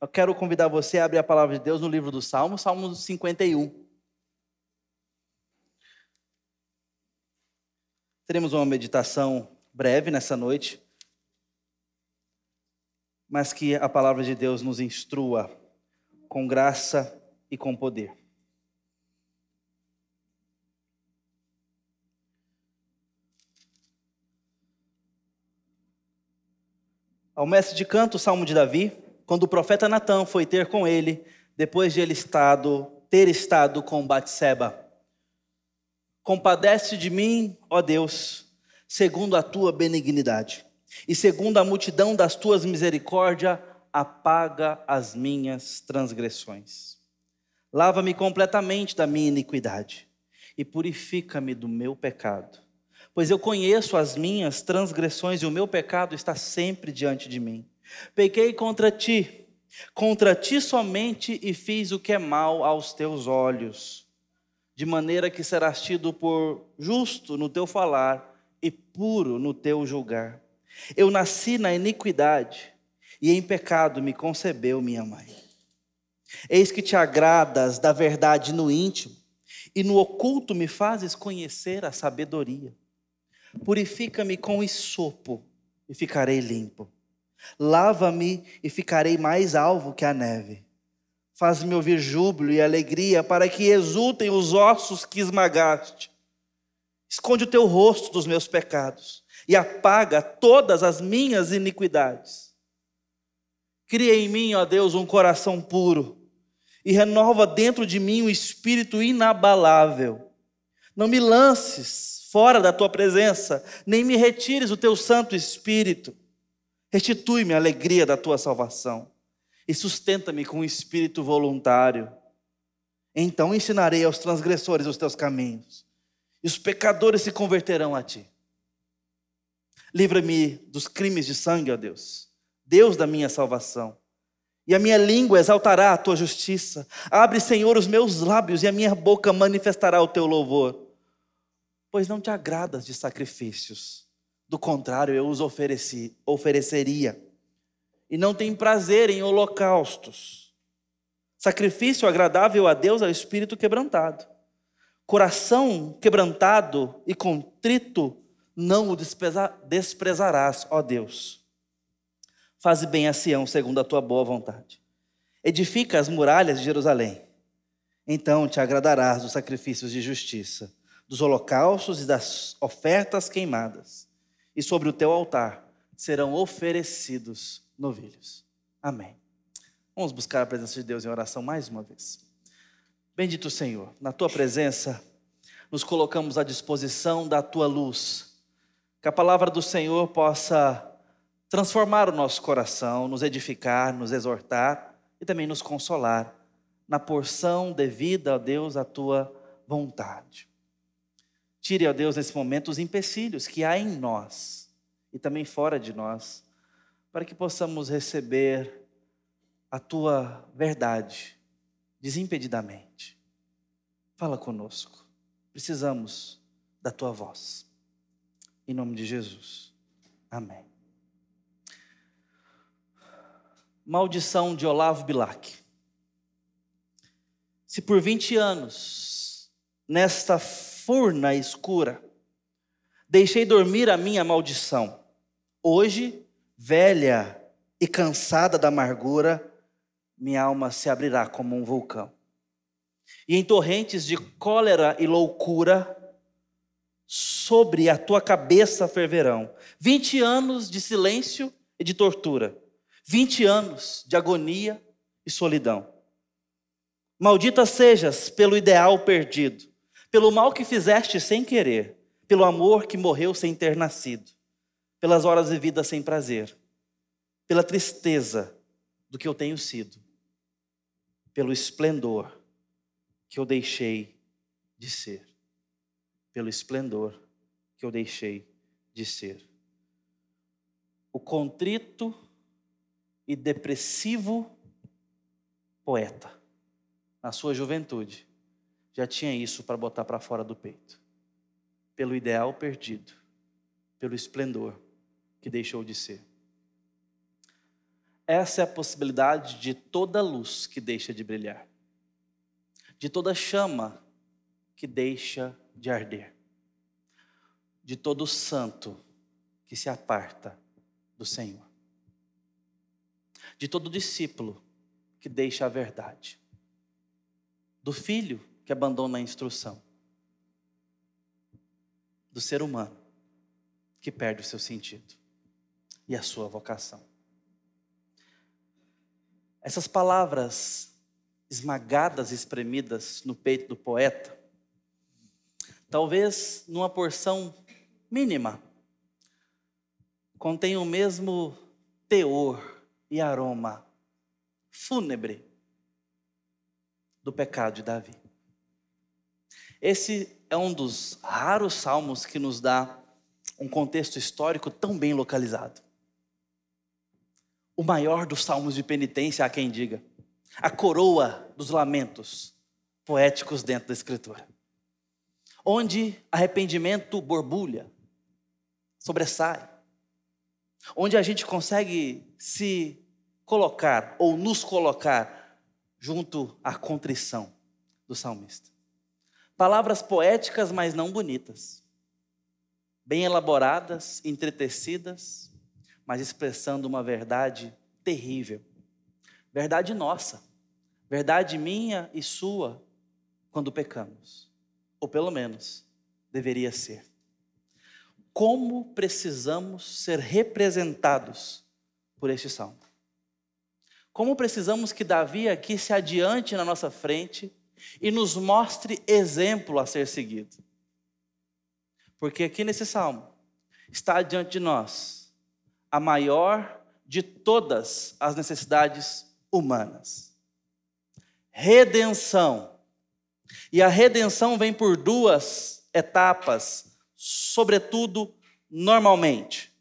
Eu quero convidar você a abrir a palavra de Deus no livro do Salmo, Salmo 51. Teremos uma meditação breve nessa noite, mas que a palavra de Deus nos instrua com graça e com poder. Ao mestre de canto, Salmo de Davi, quando o profeta Natã foi ter com ele, depois de ele estado, ter estado com Batseba. Compadece de mim, ó Deus, segundo a tua benignidade, e segundo a multidão das tuas misericórdias, apaga as minhas transgressões. Lava-me completamente da minha iniquidade e purifica-me do meu pecado pois eu conheço as minhas transgressões e o meu pecado está sempre diante de mim. Pequei contra ti, contra ti somente e fiz o que é mal aos teus olhos, de maneira que serás tido por justo no teu falar e puro no teu julgar. Eu nasci na iniquidade e em pecado me concebeu minha mãe. Eis que te agradas da verdade no íntimo e no oculto me fazes conhecer a sabedoria. Purifica-me com esopo e ficarei limpo. Lava-me e ficarei mais alvo que a neve. Faz-me ouvir júbilo e alegria para que exultem os ossos que esmagaste. Esconde o teu rosto dos meus pecados e apaga todas as minhas iniquidades. Cria em mim, ó Deus, um coração puro e renova dentro de mim um espírito inabalável. Não me lances fora da tua presença, nem me retires o teu Santo Espírito. Restitui-me a alegria da tua salvação e sustenta-me com um espírito voluntário. Então ensinarei aos transgressores os teus caminhos, e os pecadores se converterão a ti. Livra-me dos crimes de sangue, ó Deus, Deus da minha salvação. E a minha língua exaltará a tua justiça. Abre, Senhor, os meus lábios, e a minha boca manifestará o teu louvor pois não te agradas de sacrifícios. Do contrário, eu os ofereci, ofereceria. E não tem prazer em holocaustos. Sacrifício agradável a Deus é o espírito quebrantado. Coração quebrantado e contrito não o desprezarás, ó Deus. Faze bem a Sião segundo a tua boa vontade. Edifica as muralhas de Jerusalém. Então te agradarás dos sacrifícios de justiça dos holocaustos e das ofertas queimadas, e sobre o teu altar serão oferecidos novilhos. Amém. Vamos buscar a presença de Deus em oração mais uma vez. Bendito Senhor, na tua presença nos colocamos à disposição da tua luz, que a palavra do Senhor possa transformar o nosso coração, nos edificar, nos exortar e também nos consolar na porção devida, a Deus, à tua vontade. Tire, ó Deus, nesse momento os empecilhos que há em nós e também fora de nós, para que possamos receber a tua verdade desimpedidamente. Fala conosco. Precisamos da tua voz. Em nome de Jesus. Amém. Maldição de Olavo Bilac. Se por 20 anos, nesta furna escura. Deixei dormir a minha maldição. Hoje, velha e cansada da amargura, minha alma se abrirá como um vulcão. E em torrentes de cólera e loucura, sobre a tua cabeça ferverão. Vinte anos de silêncio e de tortura. Vinte anos de agonia e solidão. Maldita sejas pelo ideal perdido pelo mal que fizeste sem querer, pelo amor que morreu sem ter nascido, pelas horas vividas sem prazer, pela tristeza do que eu tenho sido, pelo esplendor que eu deixei de ser, pelo esplendor que eu deixei de ser. O contrito e depressivo poeta, na sua juventude, já tinha isso para botar para fora do peito. Pelo ideal perdido, pelo esplendor que deixou de ser. Essa é a possibilidade de toda luz que deixa de brilhar, de toda chama que deixa de arder, de todo santo que se aparta do Senhor, de todo discípulo que deixa a verdade, do filho que abandona a instrução, do ser humano que perde o seu sentido e a sua vocação. Essas palavras esmagadas, espremidas no peito do poeta, talvez numa porção mínima, contém o mesmo teor e aroma fúnebre do pecado de Davi. Esse é um dos raros salmos que nos dá um contexto histórico tão bem localizado. O maior dos salmos de penitência, há quem diga. A coroa dos lamentos poéticos dentro da Escritura. Onde arrependimento borbulha, sobressai. Onde a gente consegue se colocar ou nos colocar junto à contrição do salmista. Palavras poéticas, mas não bonitas. Bem elaboradas, entretecidas, mas expressando uma verdade terrível. Verdade nossa, verdade minha e sua quando pecamos. Ou pelo menos deveria ser. Como precisamos ser representados por este salmo? Como precisamos que Davi aqui se adiante na nossa frente e nos mostre exemplo a ser seguido. Porque aqui nesse salmo está diante de nós a maior de todas as necessidades humanas. Redenção. E a redenção vem por duas etapas, sobretudo normalmente,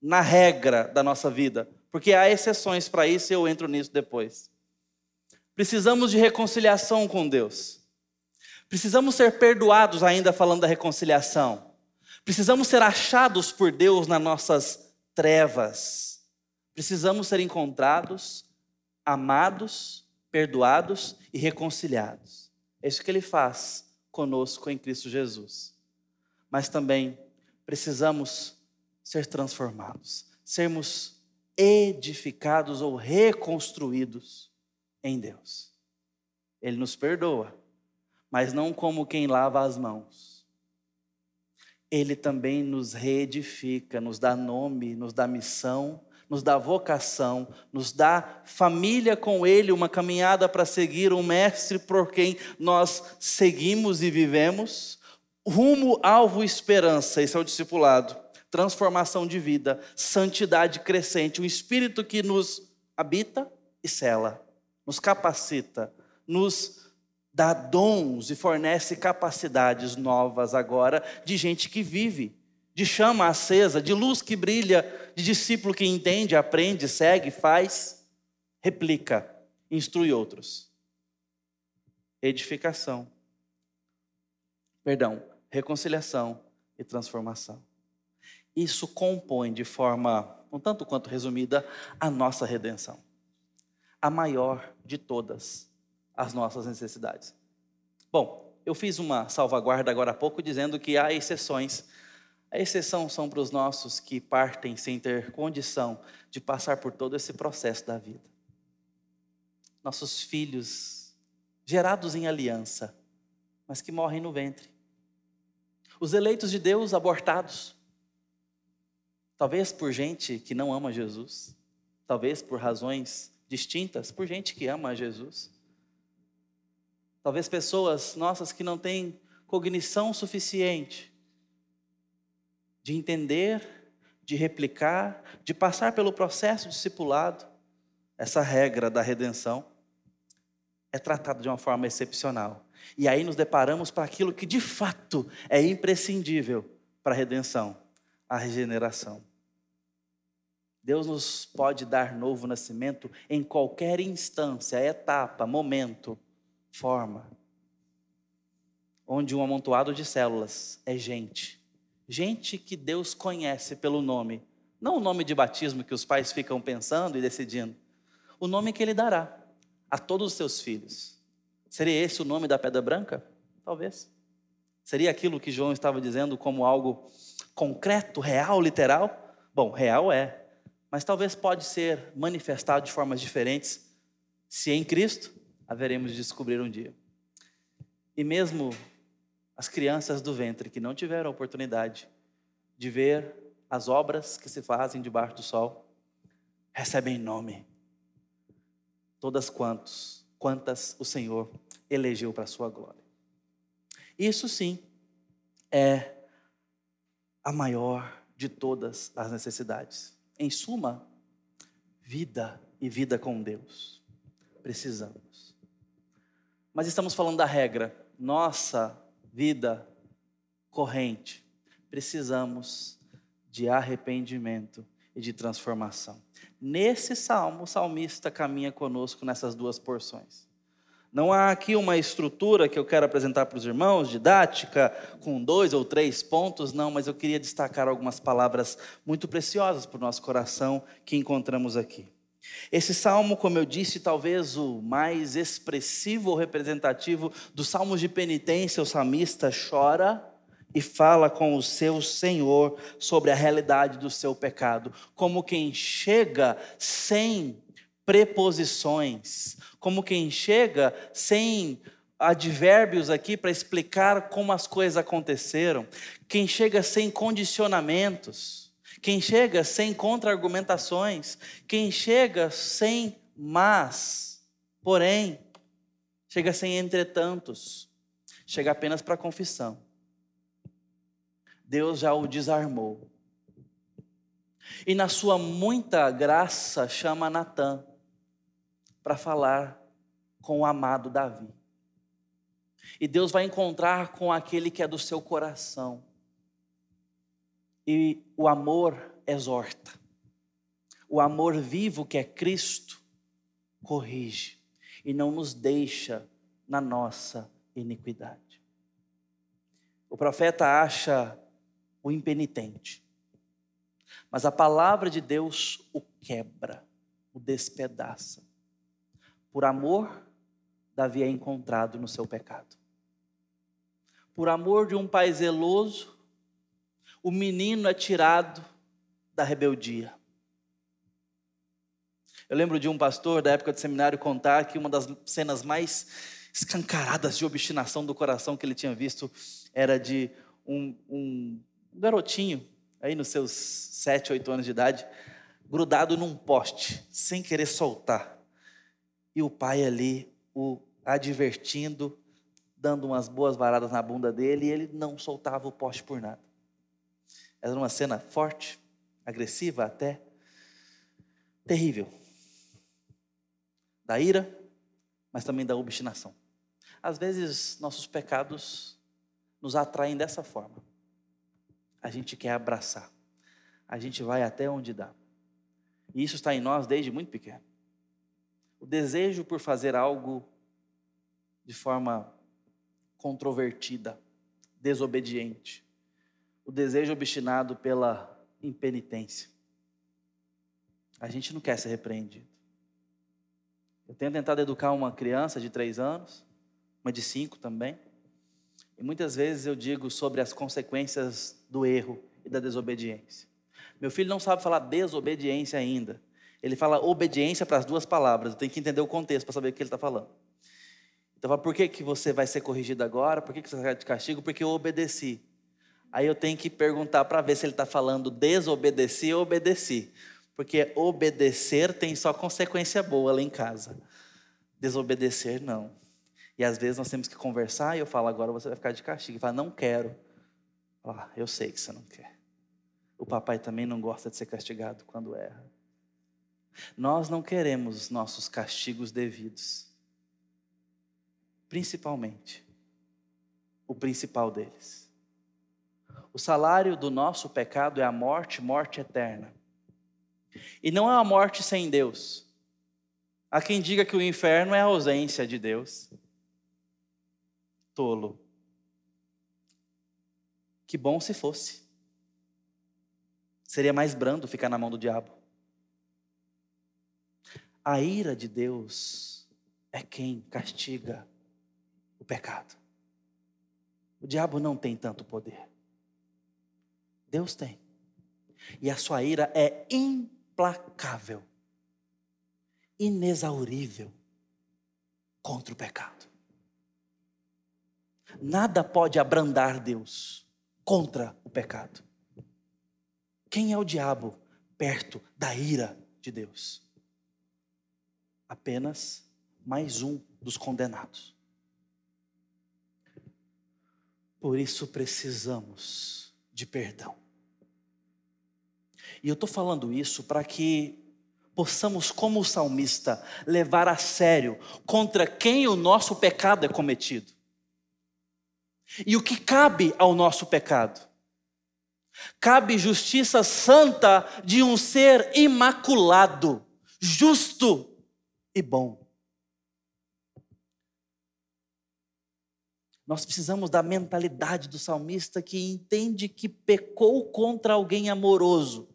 na regra da nossa vida porque há exceções para isso eu entro nisso depois. Precisamos de reconciliação com Deus. Precisamos ser perdoados, ainda falando da reconciliação. Precisamos ser achados por Deus nas nossas trevas. Precisamos ser encontrados, amados, perdoados e reconciliados. É isso que Ele faz conosco em Cristo Jesus. Mas também precisamos ser transformados, sermos edificados ou reconstruídos em Deus. Ele nos perdoa, mas não como quem lava as mãos. Ele também nos reedifica, nos dá nome, nos dá missão, nos dá vocação, nos dá família com Ele, uma caminhada para seguir um mestre por quem nós seguimos e vivemos, rumo, alvo, esperança. Esse é o discipulado transformação de vida, santidade crescente, um espírito que nos habita e cela, nos capacita, nos dá dons e fornece capacidades novas agora de gente que vive, de chama acesa, de luz que brilha, de discípulo que entende, aprende, segue, faz, replica, instrui outros. Edificação. Perdão, reconciliação e transformação. Isso compõe de forma um tanto quanto resumida a nossa redenção. A maior de todas as nossas necessidades. Bom, eu fiz uma salvaguarda agora há pouco dizendo que há exceções. A exceção são para os nossos que partem sem ter condição de passar por todo esse processo da vida. Nossos filhos gerados em aliança, mas que morrem no ventre. Os eleitos de Deus abortados, Talvez por gente que não ama Jesus, talvez por razões distintas, por gente que ama Jesus. Talvez pessoas nossas que não têm cognição suficiente de entender, de replicar, de passar pelo processo discipulado, essa regra da redenção é tratada de uma forma excepcional. E aí nos deparamos para aquilo que de fato é imprescindível para a redenção, a regeneração. Deus nos pode dar novo nascimento em qualquer instância, etapa, momento, forma. Onde um amontoado de células é gente. Gente que Deus conhece pelo nome. Não o nome de batismo que os pais ficam pensando e decidindo, o nome que ele dará a todos os seus filhos. Seria esse o nome da pedra branca? Talvez. Seria aquilo que João estava dizendo como algo concreto, real, literal? Bom, real é, mas talvez pode ser manifestado de formas diferentes, se em Cristo haveremos de descobrir um dia. E mesmo as crianças do ventre que não tiveram a oportunidade de ver as obras que se fazem debaixo do sol, recebem nome. Todas quantos, quantas o Senhor elegeu para a sua glória. Isso sim é a maior de todas as necessidades. Em suma, vida e vida com Deus. Precisamos. Mas estamos falando da regra. Nossa vida corrente. Precisamos de arrependimento e de transformação. Nesse salmo, o salmista caminha conosco nessas duas porções. Não há aqui uma estrutura que eu quero apresentar para os irmãos, didática, com dois ou três pontos, não, mas eu queria destacar algumas palavras muito preciosas para o nosso coração que encontramos aqui. Esse salmo, como eu disse, talvez o mais expressivo ou representativo dos salmos de penitência, o salmista chora e fala com o seu Senhor sobre a realidade do seu pecado, como quem chega sem preposições, como quem chega sem advérbios aqui para explicar como as coisas aconteceram, quem chega sem condicionamentos, quem chega sem contra-argumentações, quem chega sem mas, porém, chega sem entretantos, chega apenas para confissão. Deus já o desarmou. E na sua muita graça chama Natã para falar com o amado Davi. E Deus vai encontrar com aquele que é do seu coração. E o amor exorta. O amor vivo que é Cristo corrige e não nos deixa na nossa iniquidade. O profeta acha o impenitente, mas a palavra de Deus o quebra, o despedaça por amor, Davi é encontrado no seu pecado. Por amor de um pai zeloso, o menino é tirado da rebeldia. Eu lembro de um pastor da época de seminário contar que uma das cenas mais escancaradas de obstinação do coração que ele tinha visto era de um, um garotinho, aí nos seus sete, oito anos de idade, grudado num poste, sem querer soltar e o pai ali o advertindo, dando umas boas varadas na bunda dele, e ele não soltava o poste por nada. Era uma cena forte, agressiva até, terrível. Da ira, mas também da obstinação. Às vezes, nossos pecados nos atraem dessa forma. A gente quer abraçar, a gente vai até onde dá. E isso está em nós desde muito pequeno o desejo por fazer algo de forma controvertida, desobediente, o desejo obstinado pela impenitência. A gente não quer ser repreendido. Eu tenho tentado educar uma criança de três anos, uma de cinco também, e muitas vezes eu digo sobre as consequências do erro e da desobediência. Meu filho não sabe falar desobediência ainda, ele fala obediência para as duas palavras. Tenho que entender o contexto para saber o que ele está falando. Então, por que, que você vai ser corrigido agora? Por que, que você vai de castigo? Porque eu obedeci. Aí eu tenho que perguntar para ver se ele está falando desobedeci ou obedeci. Porque obedecer tem só consequência boa lá em casa. Desobedecer, não. E às vezes nós temos que conversar e eu falo, agora você vai ficar de castigo. Ele fala, não quero. Ah, eu sei que você não quer. O papai também não gosta de ser castigado quando erra. Nós não queremos os nossos castigos devidos. Principalmente, o principal deles. O salário do nosso pecado é a morte, morte eterna. E não é a morte sem Deus. Há quem diga que o inferno é a ausência de Deus. Tolo. Que bom se fosse. Seria mais brando ficar na mão do diabo. A ira de Deus é quem castiga o pecado. O diabo não tem tanto poder. Deus tem. E a sua ira é implacável, inexaurível contra o pecado. Nada pode abrandar Deus contra o pecado. Quem é o diabo perto da ira de Deus? Apenas mais um dos condenados. Por isso precisamos de perdão. E eu estou falando isso para que possamos, como o salmista, levar a sério contra quem o nosso pecado é cometido. E o que cabe ao nosso pecado? Cabe justiça santa de um ser imaculado, justo e bom. Nós precisamos da mentalidade do salmista que entende que pecou contra alguém amoroso,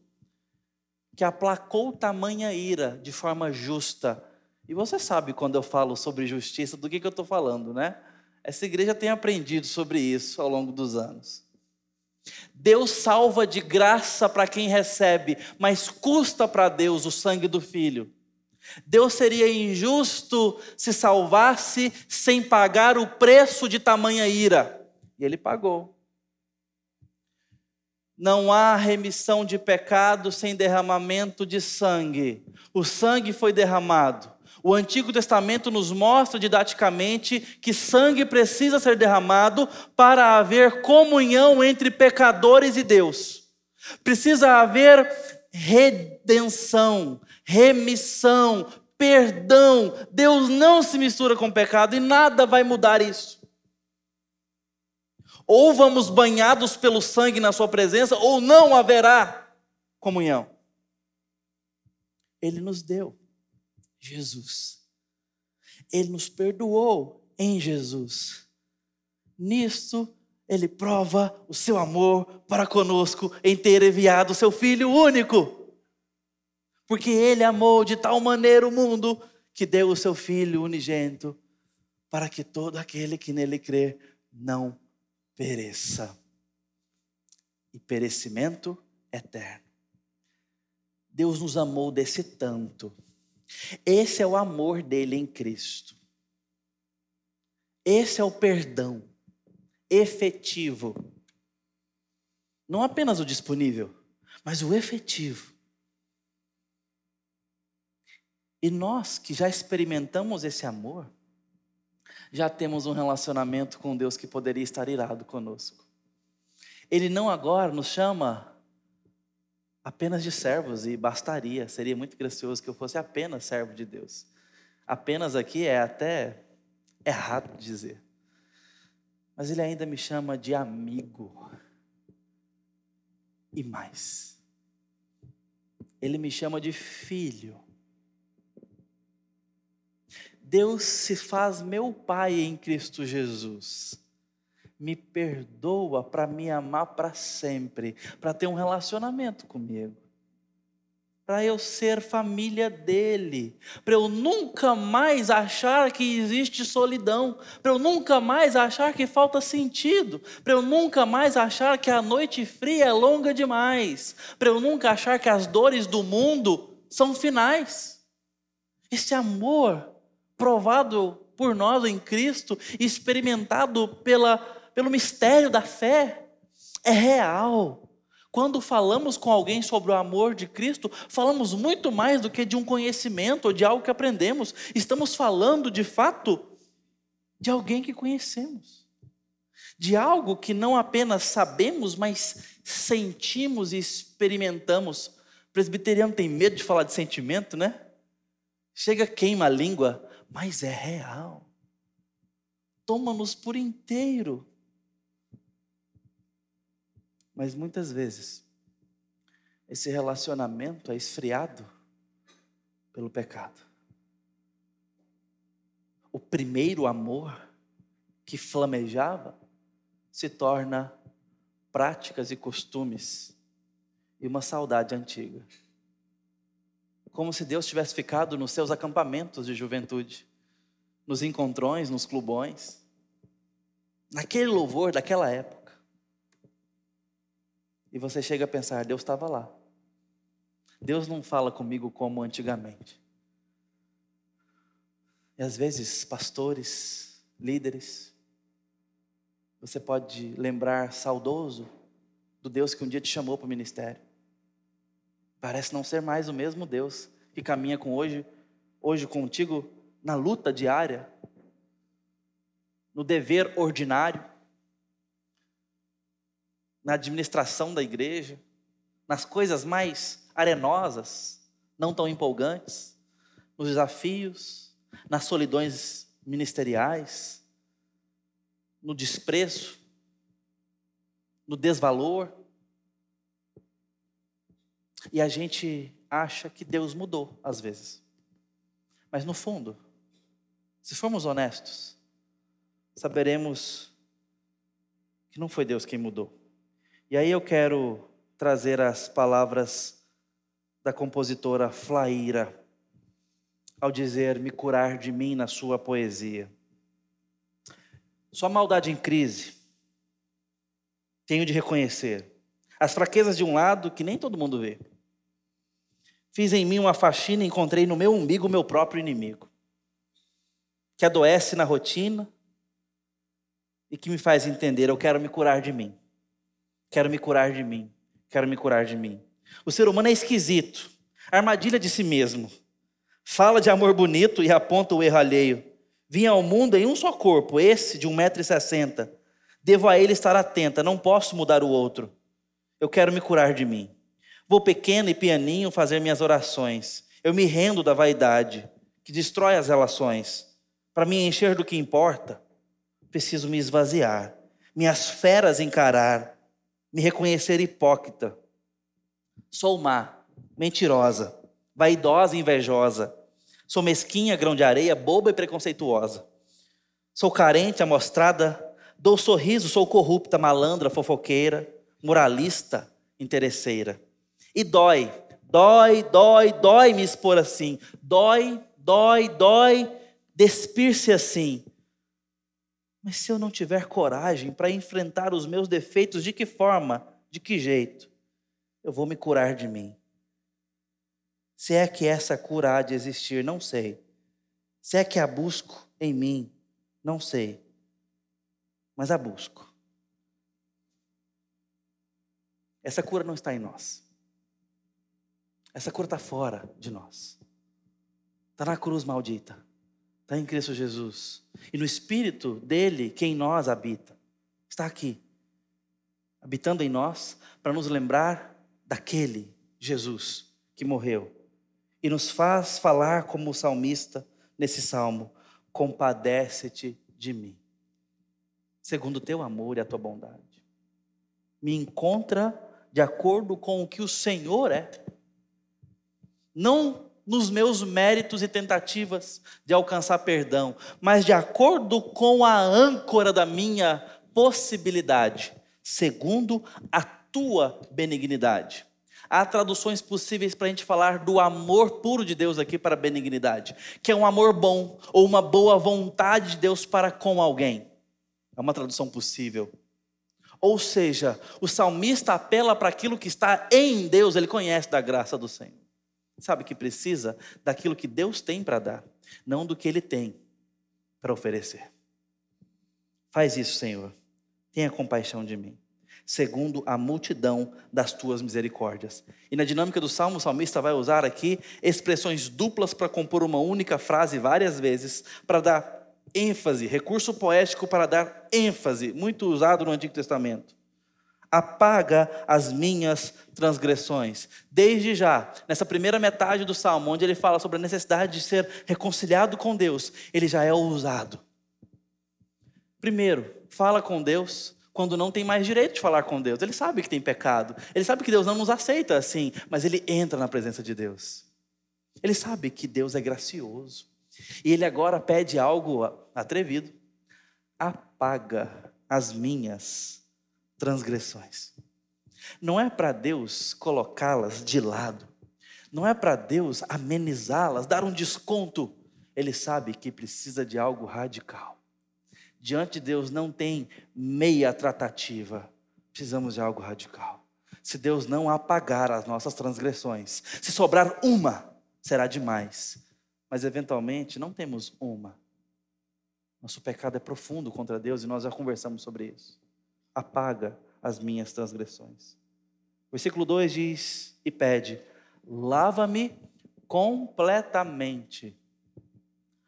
que aplacou tamanha ira de forma justa. E você sabe quando eu falo sobre justiça, do que, que eu estou falando, né? Essa igreja tem aprendido sobre isso ao longo dos anos. Deus salva de graça para quem recebe, mas custa para Deus o sangue do filho. Deus seria injusto se salvasse sem pagar o preço de tamanha ira. E ele pagou. Não há remissão de pecado sem derramamento de sangue. O sangue foi derramado. O Antigo Testamento nos mostra didaticamente que sangue precisa ser derramado para haver comunhão entre pecadores e Deus. Precisa haver redenção, remissão, perdão. Deus não se mistura com pecado e nada vai mudar isso. Ou vamos banhados pelo sangue na Sua presença, ou não haverá comunhão. Ele nos deu Jesus. Ele nos perdoou em Jesus. Nisto, Ele prova o seu amor para conosco em ter enviado o seu Filho único. Porque Ele amou de tal maneira o mundo que deu o seu Filho unigênito para que todo aquele que nele crê não pereça. E perecimento eterno. Deus nos amou desse tanto esse é o amor dele em Cristo. Esse é o perdão efetivo. Não apenas o disponível, mas o efetivo. E nós que já experimentamos esse amor, já temos um relacionamento com Deus que poderia estar irado conosco. Ele não agora nos chama apenas de servos e bastaria, seria muito gracioso que eu fosse apenas servo de Deus. Apenas aqui é até errado dizer. Mas ele ainda me chama de amigo. E mais. Ele me chama de filho. Deus se faz meu Pai em Cristo Jesus me perdoa para me amar para sempre, para ter um relacionamento comigo, para eu ser família dele, para eu nunca mais achar que existe solidão, para eu nunca mais achar que falta sentido, para eu nunca mais achar que a noite fria é longa demais, para eu nunca achar que as dores do mundo são finais. Esse amor provado por nós em Cristo, experimentado pela pelo mistério da fé, é real. Quando falamos com alguém sobre o amor de Cristo, falamos muito mais do que de um conhecimento ou de algo que aprendemos. Estamos falando, de fato, de alguém que conhecemos. De algo que não apenas sabemos, mas sentimos e experimentamos. O presbiteriano tem medo de falar de sentimento, né? Chega, queima a língua, mas é real. Toma-nos por inteiro. Mas muitas vezes, esse relacionamento é esfriado pelo pecado. O primeiro amor que flamejava se torna práticas e costumes e uma saudade antiga. como se Deus tivesse ficado nos seus acampamentos de juventude, nos encontrões, nos clubões, naquele louvor daquela época. E você chega a pensar: Deus estava lá. Deus não fala comigo como antigamente. E às vezes, pastores, líderes, você pode lembrar saudoso do Deus que um dia te chamou para o ministério. Parece não ser mais o mesmo Deus que caminha com hoje, hoje contigo na luta diária, no dever ordinário, na administração da igreja, nas coisas mais arenosas, não tão empolgantes, nos desafios, nas solidões ministeriais, no desprezo, no desvalor. E a gente acha que Deus mudou às vezes. Mas no fundo, se formos honestos, saberemos que não foi Deus quem mudou. E aí eu quero trazer as palavras da compositora Flaíra ao dizer me curar de mim na sua poesia. Sua maldade em crise, tenho de reconhecer. As fraquezas de um lado que nem todo mundo vê. Fiz em mim uma faxina e encontrei no meu umbigo o meu próprio inimigo, que adoece na rotina e que me faz entender: eu quero me curar de mim, quero me curar de mim, quero me curar de mim. O ser humano é esquisito, armadilha de si mesmo. Fala de amor bonito e aponta o erro alheio. Vim ao mundo em um só corpo, esse de 1,60m. Devo a ele estar atenta, não posso mudar o outro. Eu quero me curar de mim. Vou pequeno e pianinho fazer minhas orações. Eu me rendo da vaidade, que destrói as relações. Para me encher do que importa, preciso me esvaziar, minhas feras encarar, me reconhecer hipócrita. Sou má, mentirosa, vaidosa e invejosa Sou mesquinha, grão de areia, boba e preconceituosa. Sou carente, amostrada, dou sorriso, sou corrupta, malandra, fofoqueira, moralista, interesseira. E dói, dói, dói, dói me expor assim. Dói, dói, dói despir-se assim. Mas se eu não tiver coragem para enfrentar os meus defeitos, de que forma, de que jeito? Eu vou me curar de mim. Se é que essa cura há de existir, não sei. Se é que a busco em mim, não sei. Mas a busco. Essa cura não está em nós. Essa cura está fora de nós. Está na cruz maldita. Está em Cristo Jesus. E no Espírito dele, que em nós habita. Está aqui. Habitando em nós, para nos lembrar daquele Jesus que morreu e nos faz falar como o salmista nesse salmo: compadece-te de mim, segundo o teu amor e a tua bondade. Me encontra de acordo com o que o Senhor é, não nos meus méritos e tentativas de alcançar perdão, mas de acordo com a âncora da minha possibilidade, segundo a tua benignidade. Há traduções possíveis para a gente falar do amor puro de Deus aqui para a benignidade, que é um amor bom ou uma boa vontade de Deus para com alguém. É uma tradução possível. Ou seja, o salmista apela para aquilo que está em Deus, ele conhece da graça do Senhor. Sabe que precisa daquilo que Deus tem para dar, não do que ele tem para oferecer. Faz isso, Senhor. Tenha compaixão de mim segundo a multidão das tuas misericórdias. E na dinâmica do salmo, o salmista vai usar aqui expressões duplas para compor uma única frase várias vezes, para dar ênfase, recurso poético para dar ênfase, muito usado no Antigo Testamento. Apaga as minhas transgressões. Desde já, nessa primeira metade do salmo, onde ele fala sobre a necessidade de ser reconciliado com Deus, ele já é usado. Primeiro, fala com Deus quando não tem mais direito de falar com Deus. Ele sabe que tem pecado. Ele sabe que Deus não nos aceita assim, mas ele entra na presença de Deus. Ele sabe que Deus é gracioso. E ele agora pede algo atrevido: apaga as minhas transgressões. Não é para Deus colocá-las de lado. Não é para Deus amenizá-las, dar um desconto. Ele sabe que precisa de algo radical. Diante de Deus não tem meia tratativa. Precisamos de algo radical. Se Deus não apagar as nossas transgressões, se sobrar uma, será demais. Mas eventualmente não temos uma. Nosso pecado é profundo contra Deus e nós já conversamos sobre isso. Apaga as minhas transgressões. Versículo 2 diz e pede: lava-me completamente.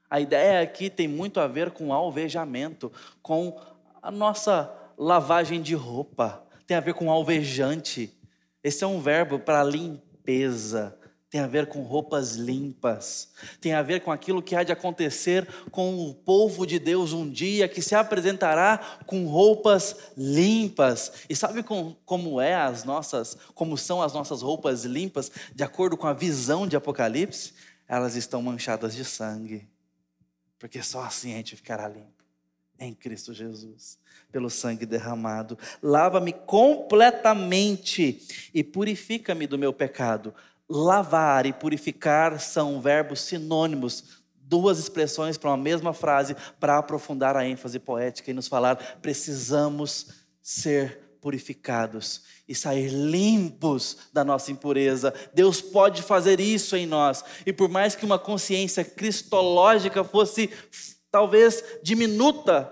A ideia aqui tem muito a ver com alvejamento, com a nossa lavagem de roupa, tem a ver com alvejante. Esse é um verbo para limpeza, tem a ver com roupas limpas, tem a ver com aquilo que há de acontecer com o povo de Deus um dia que se apresentará com roupas limpas. E sabe com, como é as nossas, como são as nossas roupas limpas de acordo com a visão de Apocalipse? Elas estão manchadas de sangue. Porque só assim a gente ficará limpo em Cristo Jesus, pelo sangue derramado. Lava-me completamente e purifica-me do meu pecado Lavar e purificar são verbos sinônimos, duas expressões para uma mesma frase, para aprofundar a ênfase poética e nos falar: precisamos ser purificados e sair limpos da nossa impureza. Deus pode fazer isso em nós. E por mais que uma consciência cristológica fosse talvez diminuta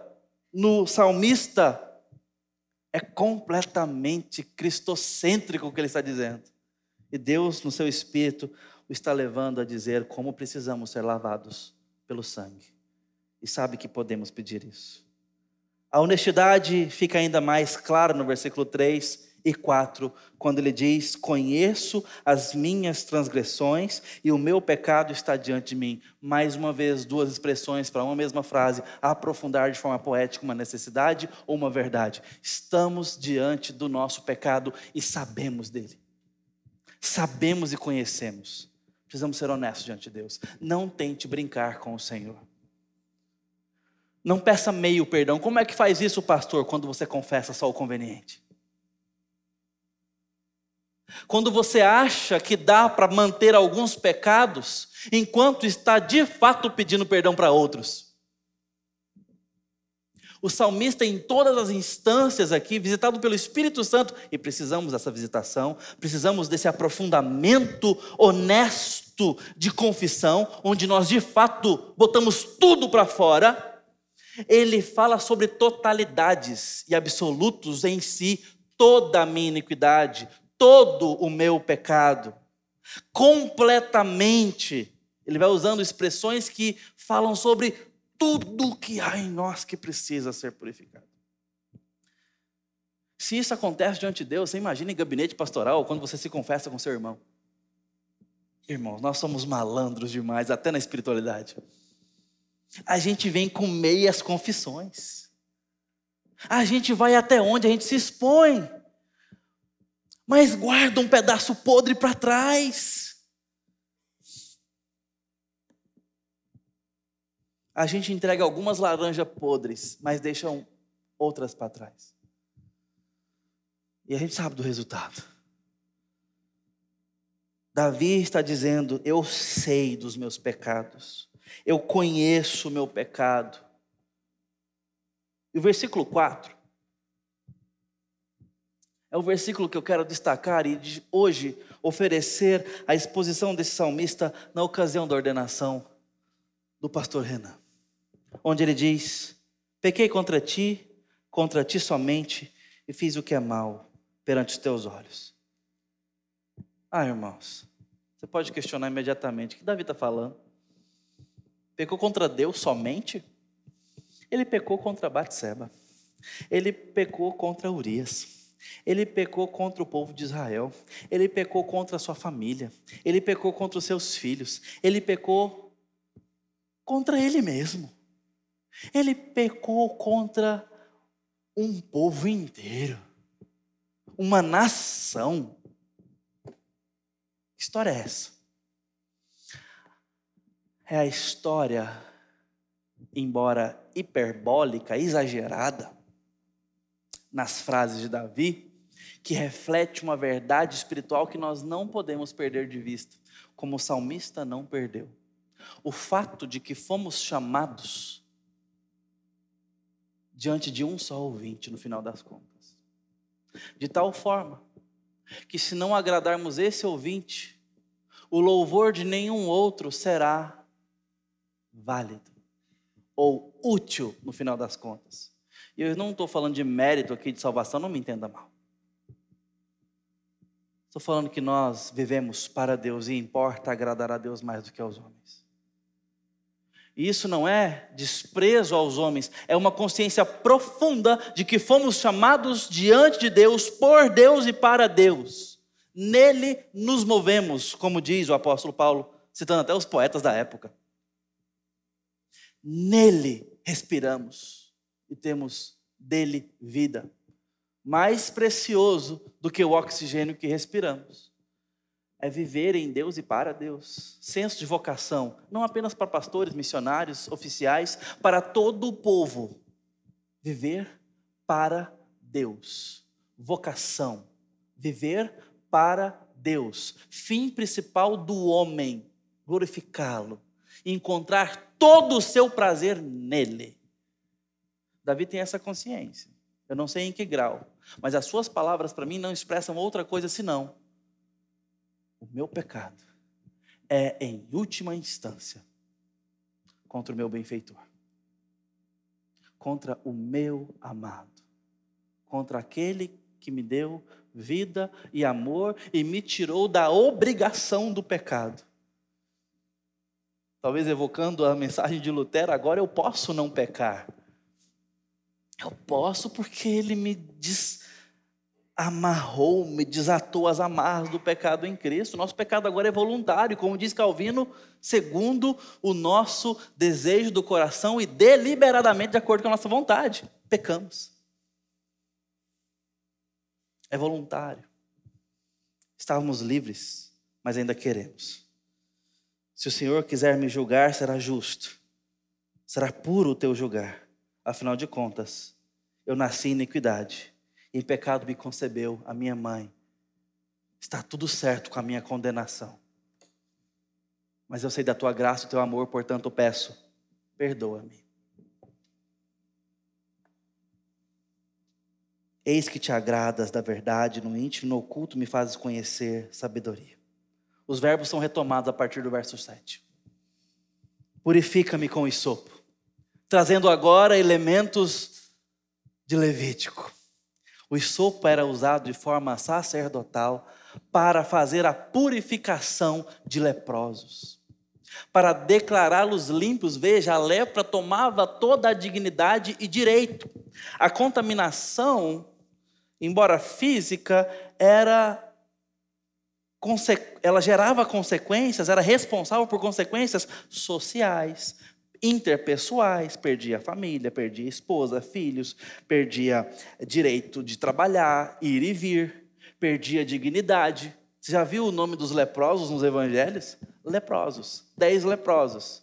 no salmista, é completamente cristocêntrico o que ele está dizendo. E Deus, no seu espírito, o está levando a dizer como precisamos ser lavados pelo sangue. E sabe que podemos pedir isso. A honestidade fica ainda mais clara no versículo 3 e 4, quando ele diz: Conheço as minhas transgressões e o meu pecado está diante de mim. Mais uma vez, duas expressões para uma mesma frase, aprofundar de forma poética uma necessidade ou uma verdade. Estamos diante do nosso pecado e sabemos dele sabemos e conhecemos. Precisamos ser honestos diante de Deus. Não tente brincar com o Senhor. Não peça meio perdão. Como é que faz isso, pastor, quando você confessa só o conveniente? Quando você acha que dá para manter alguns pecados, enquanto está de fato pedindo perdão para outros. O salmista, em todas as instâncias aqui, visitado pelo Espírito Santo, e precisamos dessa visitação, precisamos desse aprofundamento honesto de confissão, onde nós de fato botamos tudo para fora. Ele fala sobre totalidades e absolutos em si, toda a minha iniquidade, todo o meu pecado, completamente. Ele vai usando expressões que falam sobre tudo que há em nós que precisa ser purificado. Se isso acontece diante de Deus, você imagina em gabinete pastoral, quando você se confessa com seu irmão. Irmãos, nós somos malandros demais, até na espiritualidade. A gente vem com meias confissões. A gente vai até onde a gente se expõe. Mas guarda um pedaço podre para trás. A gente entrega algumas laranjas podres, mas deixa outras para trás. E a gente sabe do resultado. Davi está dizendo: Eu sei dos meus pecados, eu conheço o meu pecado. E o versículo 4 é o versículo que eu quero destacar e hoje oferecer a exposição desse salmista na ocasião da ordenação do pastor Renan onde ele diz: Pequei contra ti, contra ti somente, e fiz o que é mal perante os teus olhos. Ah, irmãos, você pode questionar imediatamente: o que Davi está falando? Pecou contra Deus somente? Ele pecou contra Batseba. Ele pecou contra Urias. Ele pecou contra o povo de Israel. Ele pecou contra a sua família. Ele pecou contra os seus filhos. Ele pecou contra ele mesmo. Ele pecou contra um povo inteiro, uma nação. Que história é essa? É a história, embora hiperbólica, exagerada, nas frases de Davi, que reflete uma verdade espiritual que nós não podemos perder de vista. como o salmista não perdeu. O fato de que fomos chamados diante de um só ouvinte no final das contas. De tal forma que, se não agradarmos esse ouvinte, o louvor de nenhum outro será válido ou útil no final das contas. E eu não estou falando de mérito aqui de salvação, não me entenda mal. Estou falando que nós vivemos para Deus e importa agradar a Deus mais do que aos homens. E isso não é desprezo aos homens, é uma consciência profunda de que fomos chamados diante de Deus, por Deus e para Deus. Nele nos movemos, como diz o apóstolo Paulo, citando até os poetas da época. Nele respiramos e temos dele vida mais precioso do que o oxigênio que respiramos. É viver em Deus e para Deus. Senso de vocação, não apenas para pastores, missionários, oficiais, para todo o povo. Viver para Deus. Vocação. Viver para Deus. Fim principal do homem: glorificá-lo. Encontrar todo o seu prazer nele. Davi tem essa consciência. Eu não sei em que grau, mas as suas palavras para mim não expressam outra coisa senão o meu pecado é em última instância contra o meu benfeitor, contra o meu amado, contra aquele que me deu vida e amor e me tirou da obrigação do pecado. Talvez evocando a mensagem de Lutero, agora eu posso não pecar. Eu posso porque ele me desamarrou, me desatou as amarras do pecado em Cristo. Nosso pecado agora é voluntário, como diz Calvino, segundo o nosso desejo do coração e deliberadamente de acordo com a nossa vontade. Pecamos. É voluntário. Estávamos livres, mas ainda queremos. Se o Senhor quiser me julgar, será justo. Será puro o teu julgar. Afinal de contas, eu nasci em iniquidade, em pecado me concebeu a minha mãe. Está tudo certo com a minha condenação. Mas eu sei da tua graça e do teu amor, portanto peço, perdoa-me. Eis que te agradas da verdade, no íntimo, no oculto me fazes conhecer sabedoria. Os verbos são retomados a partir do verso 7. Purifica-me com o sopo trazendo agora elementos de Levítico. O isopo era usado de forma sacerdotal para fazer a purificação de leprosos. Para declará-los limpos, veja, a lepra tomava toda a dignidade e direito. A contaminação, embora física, era ela gerava consequências, era responsável por consequências sociais, interpessoais, perdia a família, perdia a esposa, filhos, perdia direito de trabalhar, ir e vir, perdia dignidade. Você já viu o nome dos leprosos nos evangelhos? Leprosos, dez leprosos.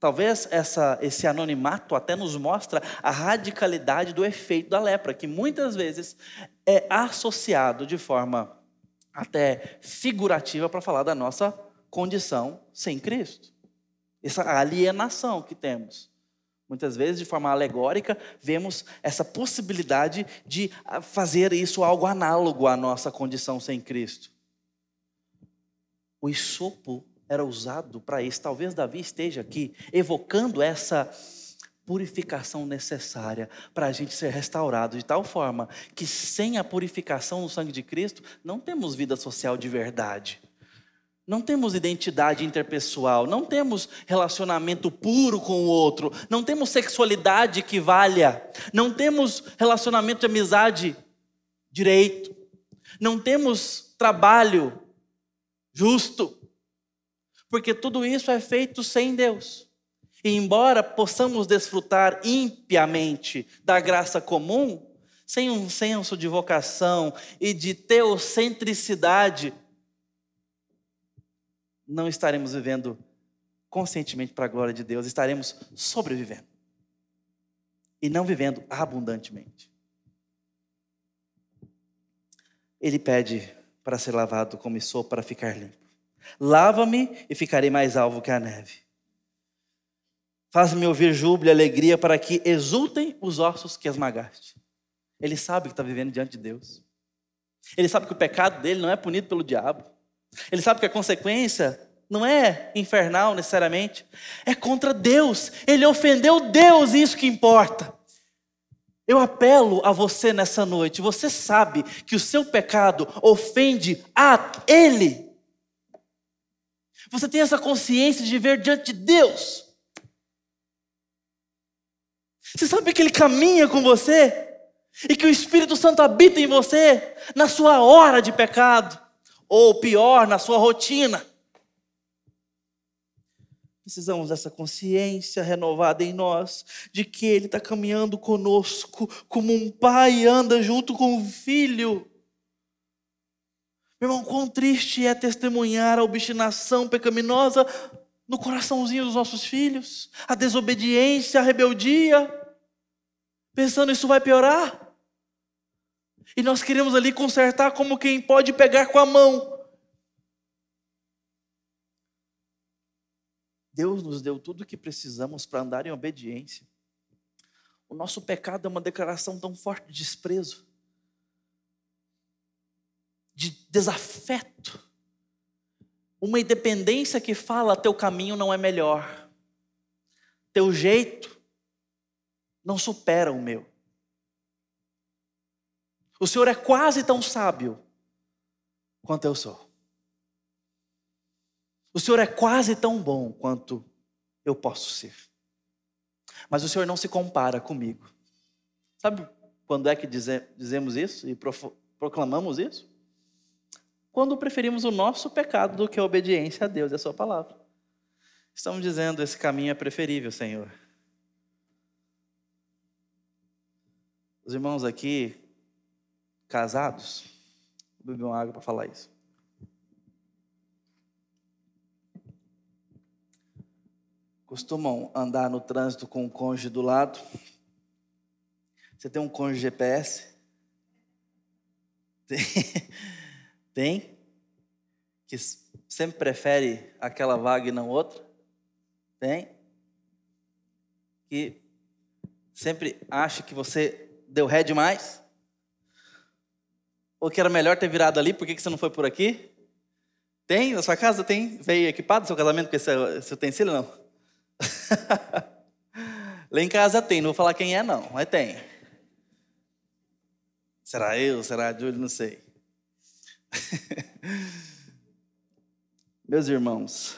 Talvez essa, esse anonimato até nos mostra a radicalidade do efeito da lepra, que muitas vezes é associado de forma até figurativa para falar da nossa condição sem Cristo essa alienação que temos. Muitas vezes, de forma alegórica, vemos essa possibilidade de ah, fazer isso algo análogo à nossa condição sem Cristo. O isopo era usado para isso. Talvez Davi esteja aqui evocando essa purificação necessária para a gente ser restaurado de tal forma que sem a purificação no sangue de Cristo não temos vida social de verdade. Não temos identidade interpessoal, não temos relacionamento puro com o outro, não temos sexualidade que valha, não temos relacionamento de amizade direito, não temos trabalho justo, porque tudo isso é feito sem Deus. E embora possamos desfrutar impiamente da graça comum, sem um senso de vocação e de teocentricidade, não estaremos vivendo conscientemente para a glória de Deus, estaremos sobrevivendo e não vivendo abundantemente. Ele pede para ser lavado como sou para ficar limpo. Lava-me e ficarei mais alvo que a neve. Faz-me ouvir júbilo e alegria para que exultem os ossos que esmagaste. Ele sabe que está vivendo diante de Deus. Ele sabe que o pecado dele não é punido pelo diabo. Ele sabe que a consequência não é infernal necessariamente, é contra Deus. Ele ofendeu Deus, isso que importa. Eu apelo a você nessa noite. Você sabe que o seu pecado ofende a Ele. Você tem essa consciência de ver diante de Deus. Você sabe que Ele caminha com você e que o Espírito Santo habita em você na sua hora de pecado, ou pior, na sua rotina. Precisamos dessa consciência renovada em nós, de que Ele está caminhando conosco, como um pai anda junto com um filho. Meu irmão, quão triste é testemunhar a obstinação pecaminosa no coraçãozinho dos nossos filhos, a desobediência, a rebeldia, pensando isso vai piorar. E nós queremos ali consertar como quem pode pegar com a mão. Deus nos deu tudo o que precisamos para andar em obediência. O nosso pecado é uma declaração tão forte de desprezo, de desafeto, uma independência que fala: teu caminho não é melhor, teu jeito não supera o meu. O Senhor é quase tão sábio quanto eu sou. O Senhor é quase tão bom quanto eu posso ser. Mas o Senhor não se compara comigo. Sabe quando é que dizemos isso e proclamamos isso? Quando preferimos o nosso pecado do que a obediência a Deus e a Sua palavra. Estamos dizendo: esse caminho é preferível, Senhor. Os irmãos aqui casados, vou beber uma água para falar isso. Costumam andar no trânsito com o cônjuge do lado. Você tem um cônjuge GPS? Tem. tem? Que sempre prefere aquela vaga e não outra? Tem? Que sempre acha que você deu ré demais? Ou que era melhor ter virado ali, por que, você não foi por aqui? Tem? Na sua casa tem? Veio equipado seu casamento com esse, esse utensílio? Não. Lá em casa tem, não vou falar quem é, não, mas tem. Será eu? Será a Júlia? Não sei. Meus irmãos,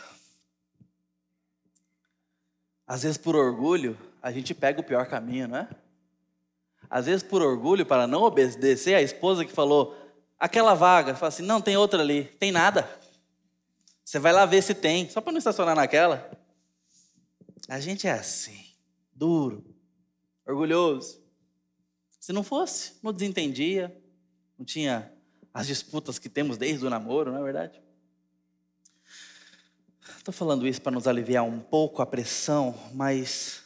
às vezes por orgulho, a gente pega o pior caminho, não é? Às vezes, por orgulho, para não obedecer, a esposa que falou, aquela vaga, fala assim: não, tem outra ali, tem nada. Você vai lá ver se tem, só para não estacionar naquela. A gente é assim, duro, orgulhoso. Se não fosse, não desentendia, não tinha as disputas que temos desde o namoro, não é verdade? Estou falando isso para nos aliviar um pouco a pressão, mas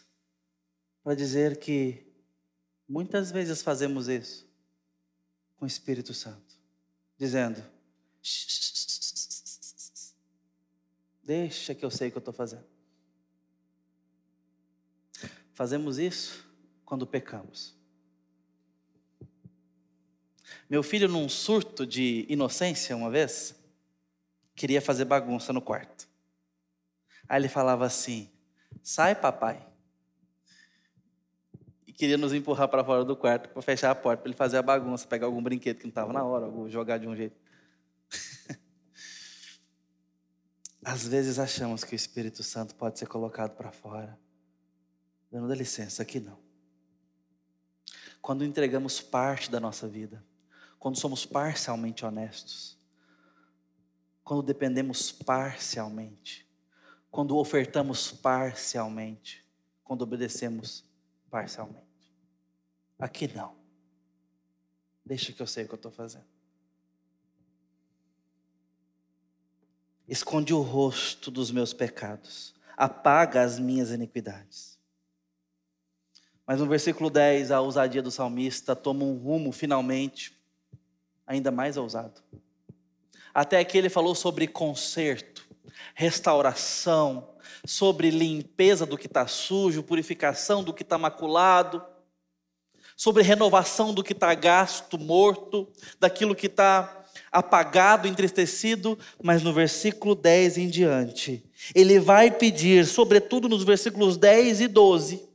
para dizer que Muitas vezes fazemos isso com o Espírito Santo, dizendo: Deixa que eu sei o que eu estou fazendo. Fazemos isso quando pecamos. Meu filho, num surto de inocência, uma vez, queria fazer bagunça no quarto. Aí ele falava assim: Sai, papai queria nos empurrar para fora do quarto para fechar a porta, para ele fazer a bagunça, pegar algum brinquedo que não estava na hora, ou jogar de um jeito. Às vezes achamos que o Espírito Santo pode ser colocado para fora. Dá licença, aqui não. Quando entregamos parte da nossa vida, quando somos parcialmente honestos, quando dependemos parcialmente, quando ofertamos parcialmente, quando obedecemos parcialmente. Aqui não. Deixa que eu sei o que eu estou fazendo. Esconde o rosto dos meus pecados, apaga as minhas iniquidades. Mas no versículo 10, a ousadia do salmista toma um rumo finalmente ainda mais ousado. Até aqui ele falou sobre conserto, restauração, sobre limpeza do que está sujo, purificação do que está maculado, sobre renovação do que está gasto, morto, daquilo que está apagado, entristecido, mas no versículo 10 em diante, ele vai pedir, sobretudo nos versículos 10 e 12,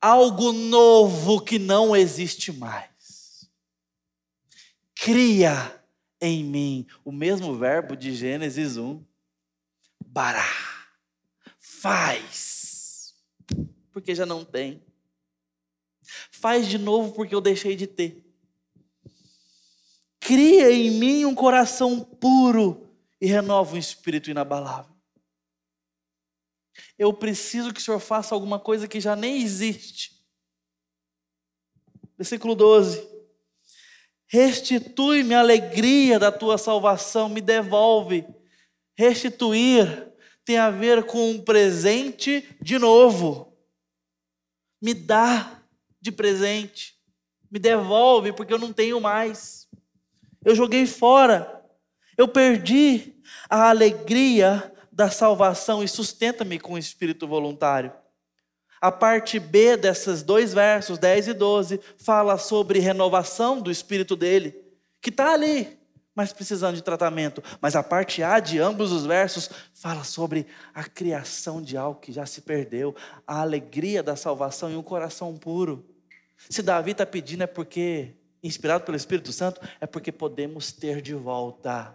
algo novo que não existe mais. Cria em mim o mesmo verbo de Gênesis 1 bará. Faz. Porque já não tem. Faz de novo porque eu deixei de ter. Cria em mim um coração puro e renova um espírito inabalável. Eu preciso que o Senhor faça alguma coisa que já nem existe. Versículo 12. Restitui-me a alegria da tua salvação, me devolve Restituir tem a ver com um presente de novo. Me dá de presente. Me devolve, porque eu não tenho mais. Eu joguei fora. Eu perdi a alegria da salvação e sustenta-me com o espírito voluntário. A parte B desses dois versos, 10 e 12, fala sobre renovação do espírito dele, que está ali, mas precisando de tratamento. Mas a parte A de ambos os versos fala sobre a criação de algo que já se perdeu, a alegria da salvação e um coração puro. Se Davi está pedindo é porque, inspirado pelo Espírito Santo, é porque podemos ter de volta.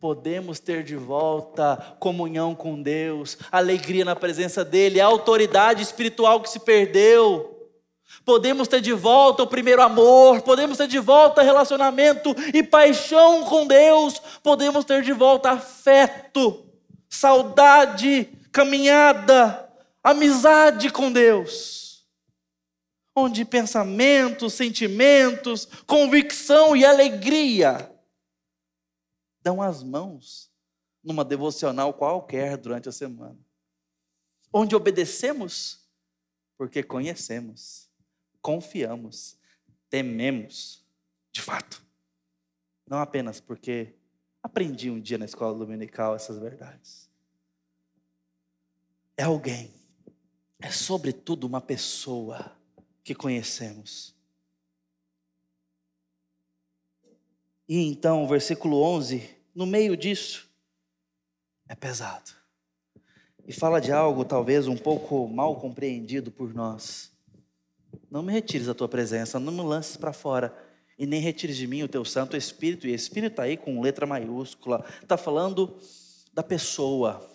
Podemos ter de volta comunhão com Deus, alegria na presença dEle, a autoridade espiritual que se perdeu. Podemos ter de volta o primeiro amor, podemos ter de volta relacionamento e paixão com Deus, podemos ter de volta afeto, saudade, caminhada, amizade com Deus. Onde pensamentos, sentimentos, convicção e alegria dão as mãos numa devocional qualquer durante a semana. Onde obedecemos porque conhecemos confiamos, tememos, de fato. Não apenas porque aprendi um dia na escola dominical essas verdades. É alguém, é sobretudo uma pessoa que conhecemos. E então, versículo 11, no meio disso, é pesado. E fala de algo talvez um pouco mal compreendido por nós. Não me retires a tua presença, não me lances para fora. E nem retires de mim o teu Santo Espírito. E Espírito está aí com letra maiúscula. Está falando da pessoa.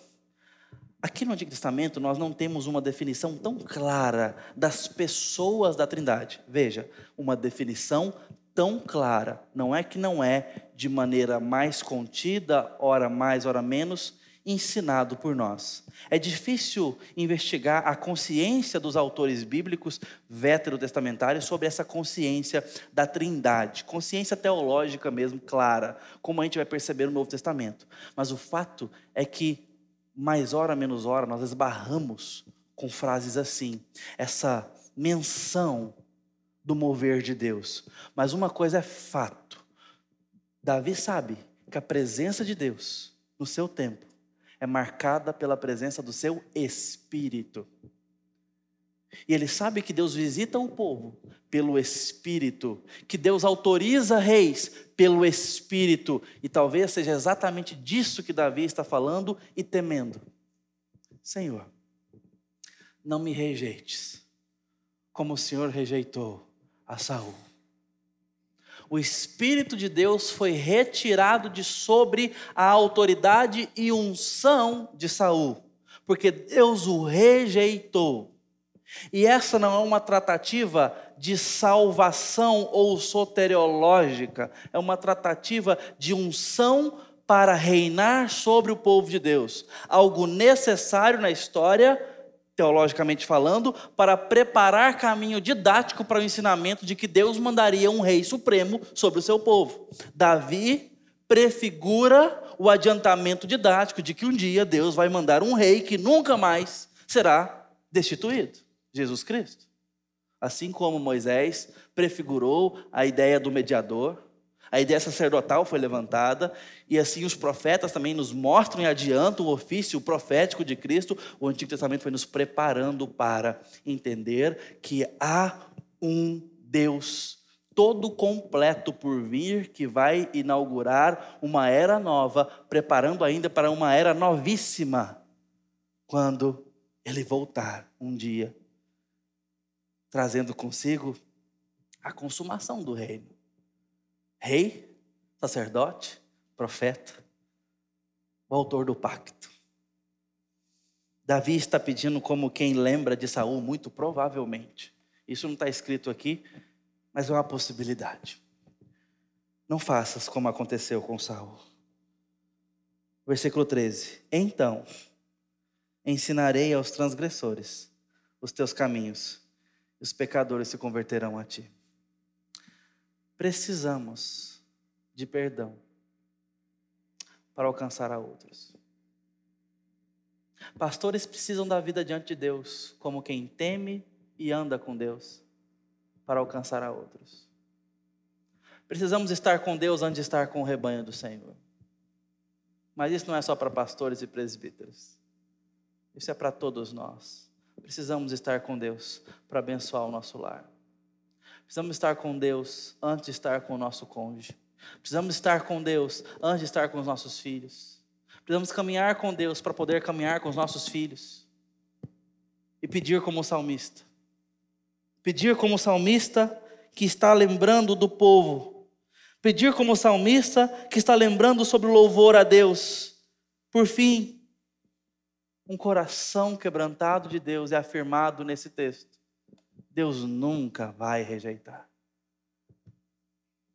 Aqui no Antigo Testamento nós não temos uma definição tão clara das pessoas da Trindade. Veja, uma definição tão clara. Não é que não é de maneira mais contida, ora mais, ora menos, ensinado por nós. É difícil investigar a consciência dos autores bíblicos veterotestamentários sobre essa consciência da trindade, consciência teológica mesmo, clara, como a gente vai perceber no Novo Testamento. Mas o fato é que, mais hora menos hora, nós esbarramos com frases assim, essa menção do mover de Deus. Mas uma coisa é fato: Davi sabe que a presença de Deus no seu tempo é marcada pela presença do seu Espírito. E ele sabe que Deus visita o povo pelo Espírito, que Deus autoriza reis pelo Espírito, e talvez seja exatamente disso que Davi está falando e temendo. Senhor, não me rejeites, como o Senhor rejeitou a Saul o Espírito de Deus foi retirado de sobre a autoridade e unção de Saul, porque Deus o rejeitou. E essa não é uma tratativa de salvação ou soteriológica, é uma tratativa de unção para reinar sobre o povo de Deus, algo necessário na história teologicamente falando, para preparar caminho didático para o ensinamento de que Deus mandaria um rei supremo sobre o seu povo. Davi prefigura o adiantamento didático de que um dia Deus vai mandar um rei que nunca mais será destituído Jesus Cristo. Assim como Moisés prefigurou a ideia do mediador, A ideia sacerdotal foi levantada, e assim os profetas também nos mostram e adiantam o ofício profético de Cristo. O Antigo Testamento foi nos preparando para entender que há um Deus todo completo por vir, que vai inaugurar uma era nova, preparando ainda para uma era novíssima, quando ele voltar um dia, trazendo consigo a consumação do reino. Rei, sacerdote, profeta, o autor do pacto. Davi está pedindo como quem lembra de Saul, muito provavelmente. Isso não está escrito aqui, mas é uma possibilidade. Não faças como aconteceu com Saul. Versículo 13. Então ensinarei aos transgressores os teus caminhos, e os pecadores se converterão a ti. Precisamos de perdão para alcançar a outros. Pastores precisam da vida diante de Deus, como quem teme e anda com Deus para alcançar a outros. Precisamos estar com Deus antes de estar com o rebanho do Senhor. Mas isso não é só para pastores e presbíteros. Isso é para todos nós. Precisamos estar com Deus para abençoar o nosso lar. Precisamos estar com Deus antes de estar com o nosso cônjuge. Precisamos estar com Deus antes de estar com os nossos filhos. Precisamos caminhar com Deus para poder caminhar com os nossos filhos. E pedir como salmista: Pedir como salmista que está lembrando do povo. Pedir como salmista que está lembrando sobre o louvor a Deus. Por fim, um coração quebrantado de Deus é afirmado nesse texto. Deus nunca vai rejeitar.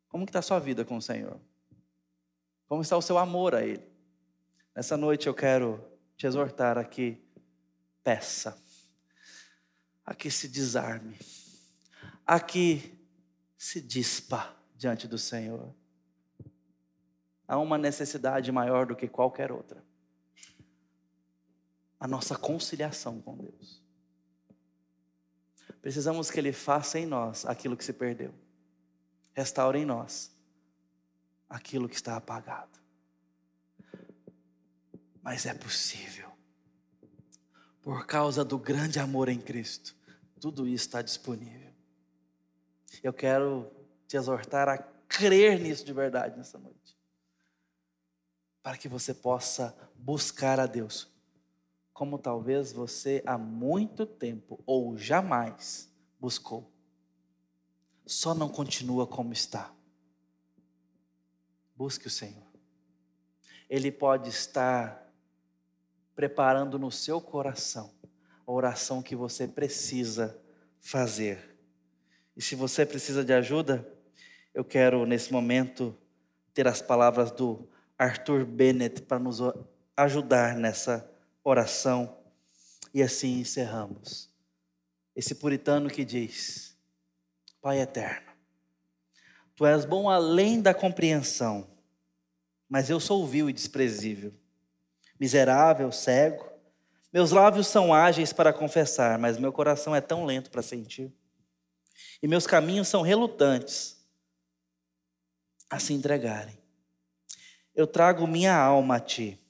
Como está a sua vida com o Senhor? Como está o seu amor a Ele? Nessa noite eu quero te exortar aqui. Peça a que se desarme, a que se dispa diante do Senhor. Há uma necessidade maior do que qualquer outra. A nossa conciliação com Deus. Precisamos que Ele faça em nós aquilo que se perdeu. Restaure em nós aquilo que está apagado. Mas é possível. Por causa do grande amor em Cristo tudo isso está disponível. Eu quero te exortar a crer nisso de verdade nessa noite. Para que você possa buscar a Deus, como talvez você há muito tempo ou jamais buscou. Só não continua como está. Busque o Senhor. Ele pode estar preparando no seu coração a oração que você precisa fazer. E se você precisa de ajuda, eu quero nesse momento ter as palavras do Arthur Bennett para nos ajudar nessa oração. E assim encerramos. Esse puritano que diz: Pai eterno, tu és bom além da compreensão, mas eu sou vil e desprezível, miserável, cego meus lábios são ágeis para confessar, mas meu coração é tão lento para sentir. E meus caminhos são relutantes a se entregarem. Eu trago minha alma a ti,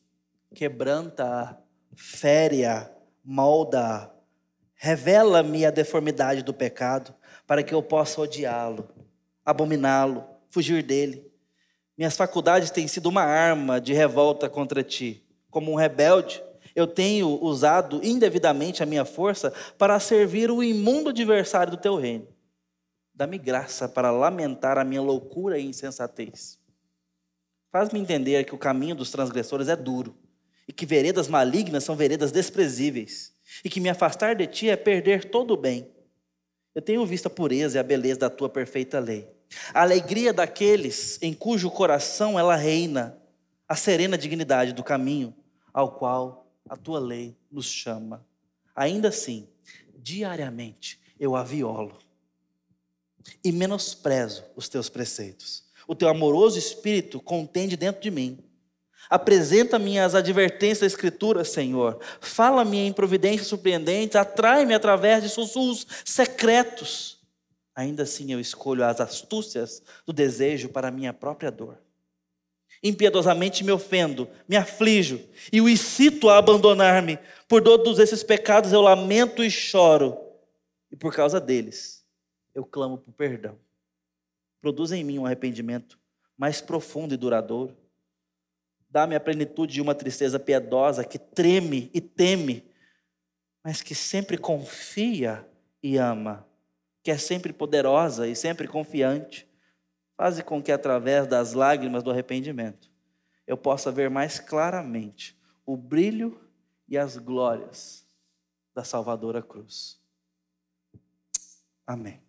quebranta-a, fere-a, molda-a, revela-me a deformidade do pecado, para que eu possa odiá-lo, abominá-lo, fugir dele. Minhas faculdades têm sido uma arma de revolta contra ti. Como um rebelde, eu tenho usado indevidamente a minha força para servir o imundo adversário do teu reino. Dá-me graça para lamentar a minha loucura e insensatez. Faz-me entender que o caminho dos transgressores é duro, e que veredas malignas são veredas desprezíveis, e que me afastar de ti é perder todo o bem. Eu tenho visto a pureza e a beleza da tua perfeita lei. A alegria daqueles em cujo coração ela reina, a serena dignidade do caminho ao qual a tua lei nos chama. Ainda assim, diariamente eu a violo e menosprezo os teus preceitos. O teu amoroso espírito contende dentro de mim. Apresenta-me as advertências da Escritura, Senhor. Fala-me em providências surpreendentes, atrai-me através de sussurros secretos. ainda assim eu escolho as astúcias do desejo para minha própria dor. Impiedosamente me ofendo, me aflijo e o incito a abandonar-me. Por todos esses pecados eu lamento e choro, e por causa deles eu clamo por perdão. Produz em mim um arrependimento mais profundo e duradouro. Dá-me a plenitude de uma tristeza piedosa que treme e teme, mas que sempre confia e ama, que é sempre poderosa e sempre confiante. Faze com que através das lágrimas do arrependimento eu possa ver mais claramente o brilho e as glórias da Salvadora Cruz. Amém.